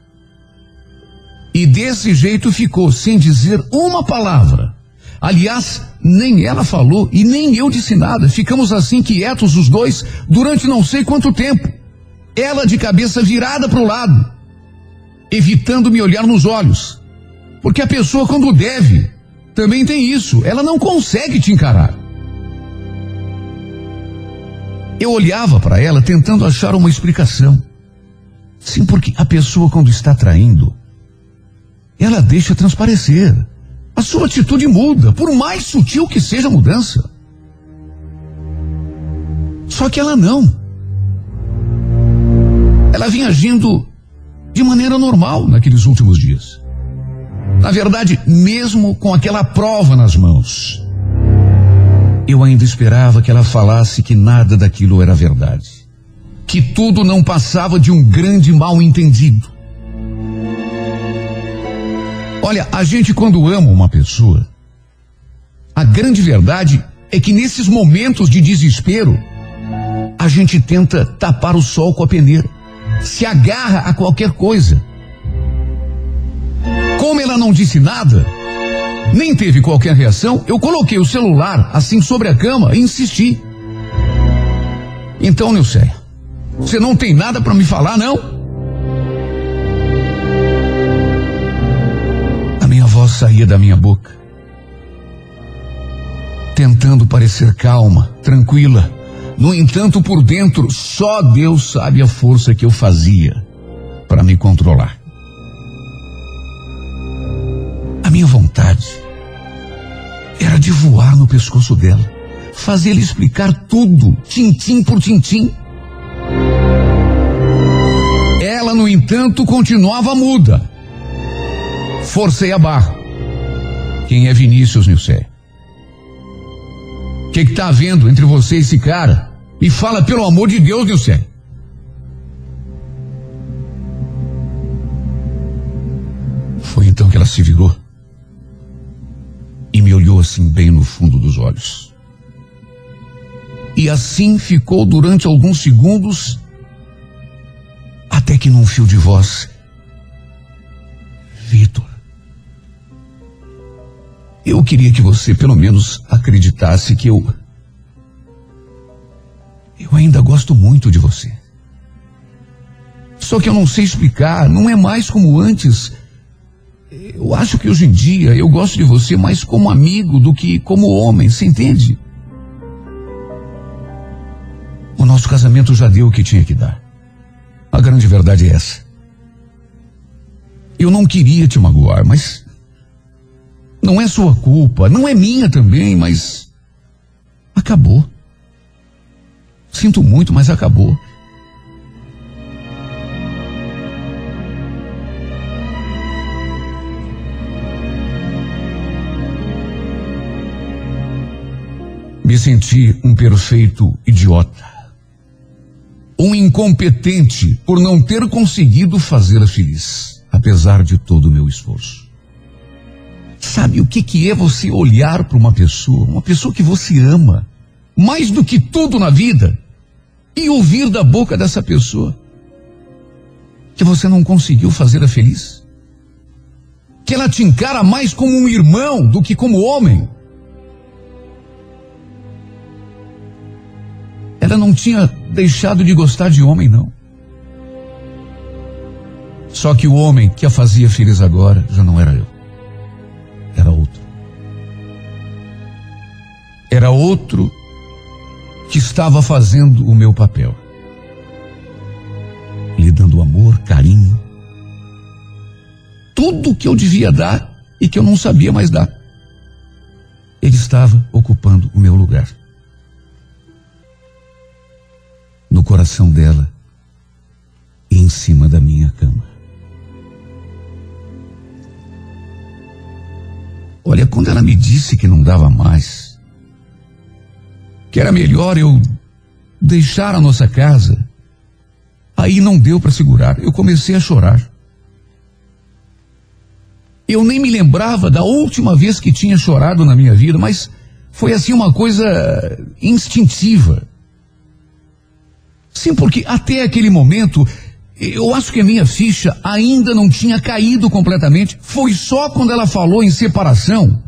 E desse jeito ficou, sem dizer uma palavra. Aliás, nem ela falou e nem eu disse nada. Ficamos assim quietos os dois durante não sei quanto tempo. Ela de cabeça virada para o lado, evitando me olhar nos olhos. Porque a pessoa, quando deve, também tem isso. Ela não consegue te encarar. Eu olhava para ela tentando achar uma explicação. Sim, porque a pessoa, quando está traindo, ela deixa transparecer. A sua atitude muda, por mais sutil que seja a mudança. Só que ela não. Ela vinha agindo de maneira normal naqueles últimos dias. Na verdade, mesmo com aquela prova nas mãos, eu ainda esperava que ela falasse que nada daquilo era verdade. Que tudo não passava de um grande mal entendido. Olha, a gente quando ama uma pessoa, a grande verdade é que nesses momentos de desespero, a gente tenta tapar o sol com a peneira, se agarra a qualquer coisa. Como ela não disse nada, nem teve qualquer reação, eu coloquei o celular assim sobre a cama e insisti. Então, Nilceia, você não tem nada para me falar, não? A minha voz saía da minha boca, tentando parecer calma, tranquila, No entanto, por dentro, só Deus sabe a força que eu fazia para me controlar. A minha vontade era de voar no pescoço dela, fazer ele explicar tudo, tintim por tintim. Ela, no entanto, continuava muda. Forcei a barra. Quem é Vinícius Nilcé? O que está havendo entre você e esse cara? Me fala, pelo amor de Deus, Nilcé. Foi então que ela se virou e me olhou assim bem no fundo dos olhos. E assim ficou durante alguns segundos, até que num fio de voz, Vitor, eu queria que você pelo menos acreditasse que eu. Eu ainda gosto muito de você. Só que eu não sei explicar, não é mais como antes. Eu acho que hoje em dia eu gosto de você mais como amigo do que como homem, você entende? O nosso casamento já deu o que tinha que dar. A grande verdade é essa. Eu não queria te magoar, mas não é sua culpa, não é minha também, mas acabou. Sinto muito, mas acabou. Me senti um perfeito idiota. Um incompetente por não ter conseguido fazê-la feliz, apesar de todo o meu esforço. Sabe o que, que é você olhar para uma pessoa, uma pessoa que você ama, mais do que tudo na vida, e ouvir da boca dessa pessoa que você não conseguiu fazê-la feliz? Que ela te encara mais como um irmão do que como homem? Ela não tinha deixado de gostar de homem, não. Só que o homem que a fazia feliz agora já não era eu. Era outro. Era outro que estava fazendo o meu papel. Lhe dando amor, carinho. Tudo que eu devia dar e que eu não sabia mais dar. Ele estava ocupando o meu lugar. no coração dela e em cima da minha cama. Olha, quando ela me disse que não dava mais, que era melhor eu deixar a nossa casa, aí não deu para segurar. Eu comecei a chorar. Eu nem me lembrava da última vez que tinha chorado na minha vida, mas foi assim uma coisa instintiva. Sim, porque até aquele momento, eu acho que a minha ficha ainda não tinha caído completamente. Foi só quando ela falou em separação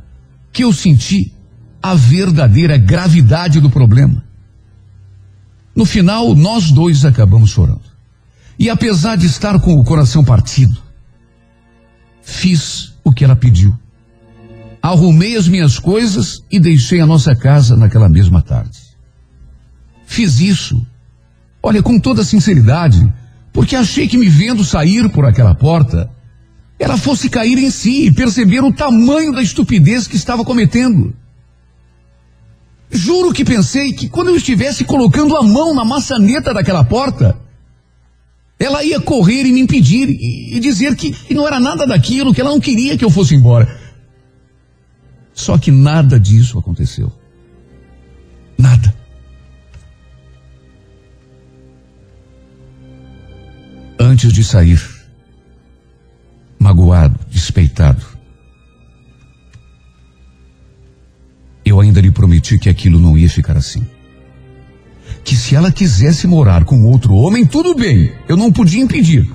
que eu senti a verdadeira gravidade do problema. No final, nós dois acabamos chorando. E apesar de estar com o coração partido, fiz o que ela pediu. Arrumei as minhas coisas e deixei a nossa casa naquela mesma tarde. Fiz isso Olha, com toda sinceridade, porque achei que me vendo sair por aquela porta, ela fosse cair em si e perceber o tamanho da estupidez que estava cometendo. Juro que pensei que quando eu estivesse colocando a mão na maçaneta daquela porta, ela ia correr e me impedir e, e dizer que, que não era nada daquilo, que ela não queria que eu fosse embora. Só que nada disso aconteceu. Nada. Antes de sair, magoado, despeitado, eu ainda lhe prometi que aquilo não ia ficar assim. Que se ela quisesse morar com outro homem, tudo bem, eu não podia impedir.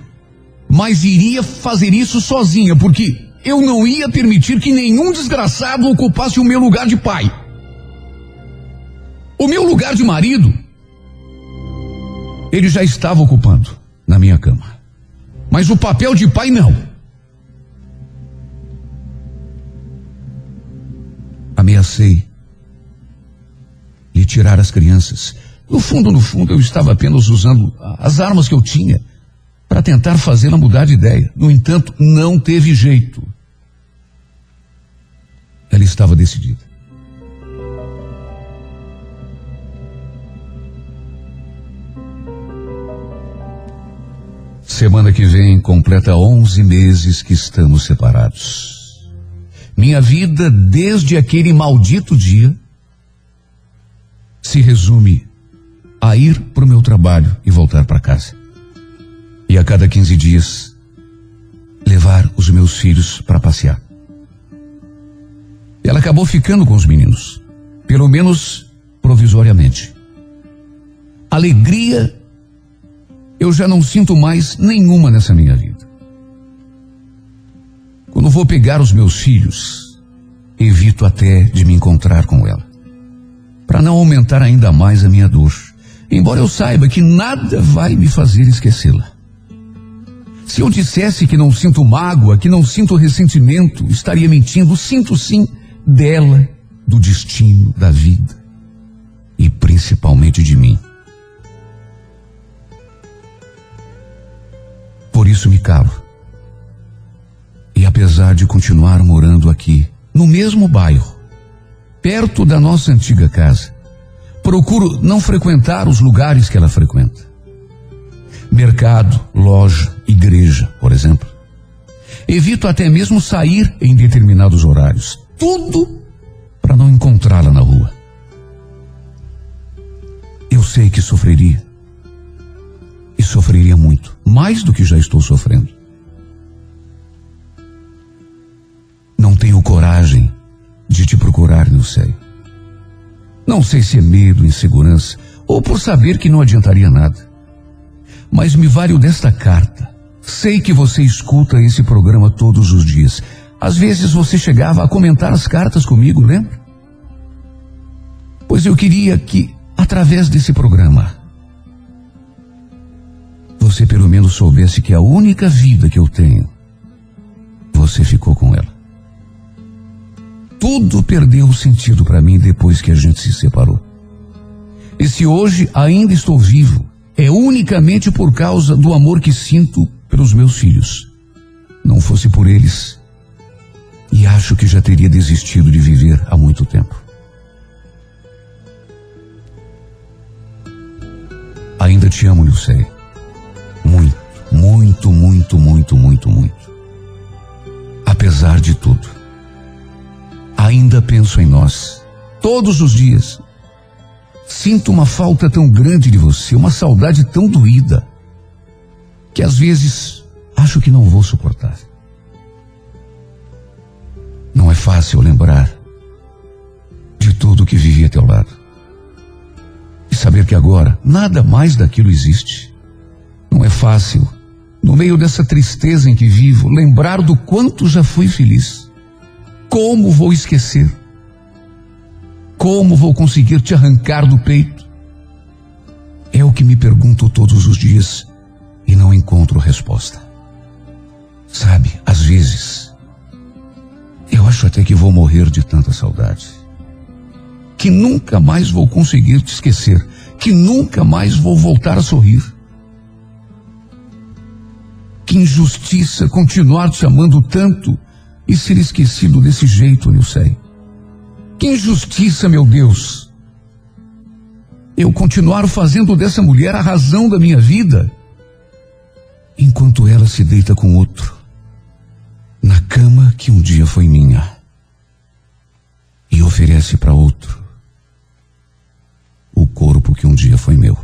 Mas iria fazer isso sozinha, porque eu não ia permitir que nenhum desgraçado ocupasse o meu lugar de pai. O meu lugar de marido, ele já estava ocupando na minha cama. Mas o papel de pai não. Ameacei lhe tirar as crianças No fundo, no fundo, eu estava apenas usando as armas que eu tinha para tentar fazê-la mudar de ideia. No entanto, não teve jeito. Ela estava decidida. Semana que vem completa 11 meses que estamos separados. Minha vida, desde aquele maldito dia, se resume a ir para o meu trabalho e voltar para casa. E a cada 15 dias, levar os meus filhos para passear. Ela acabou ficando com os meninos, pelo menos provisoriamente. Alegria eu já não sinto mais nenhuma nessa minha vida. Quando vou pegar os meus filhos, evito até de me encontrar com ela, para não aumentar ainda mais a minha dor, embora eu saiba que nada vai me fazer esquecê-la. Se eu dissesse que não sinto mágoa, que não sinto ressentimento, estaria mentindo. Sinto sim dela, do destino, da vida e principalmente de mim. Por isso me calo. E apesar de continuar morando aqui, no mesmo bairro, perto da nossa antiga casa, procuro não frequentar os lugares que ela frequenta. Mercado, loja, igreja, por exemplo. Evito até mesmo sair em determinados horários. Tudo para não encontrá-la na rua. Eu sei que sofreria. E sofreria muito, mais do que já estou sofrendo. Não tenho coragem de te procurar, não sei. Não sei se é medo, insegurança, ou por saber que não adiantaria nada. Mas me vale o desta carta. Sei que você escuta esse programa todos os dias. Às vezes você chegava a comentar as cartas comigo, lembra? Pois eu queria que, através desse programa, você pelo menos soubesse que a única vida que eu tenho, você ficou com ela. Tudo perdeu o sentido para mim depois que a gente se separou. E se hoje ainda estou vivo, é unicamente por causa do amor que sinto pelos meus filhos. Não fosse por eles, e acho que já teria desistido de viver há muito tempo. Ainda te amo, sei. Muito, muito, muito, muito, muito, muito. Apesar de tudo, ainda penso em nós, todos os dias. Sinto uma falta tão grande de você, uma saudade tão doída, que às vezes acho que não vou suportar. Não é fácil lembrar de tudo que vivi a teu lado. E saber que agora nada mais daquilo existe. Não é fácil, no meio dessa tristeza em que vivo, lembrar do quanto já fui feliz. Como vou esquecer? Como vou conseguir te arrancar do peito? É o que me pergunto todos os dias e não encontro resposta. Sabe, às vezes, eu acho até que vou morrer de tanta saudade. Que nunca mais vou conseguir te esquecer. Que nunca mais vou voltar a sorrir. Que injustiça continuar te amando tanto e ser esquecido desse jeito, sei. Que injustiça, meu Deus. Eu continuar fazendo dessa mulher a razão da minha vida, enquanto ela se deita com outro, na cama que um dia foi minha, e oferece para outro o corpo que um dia foi meu.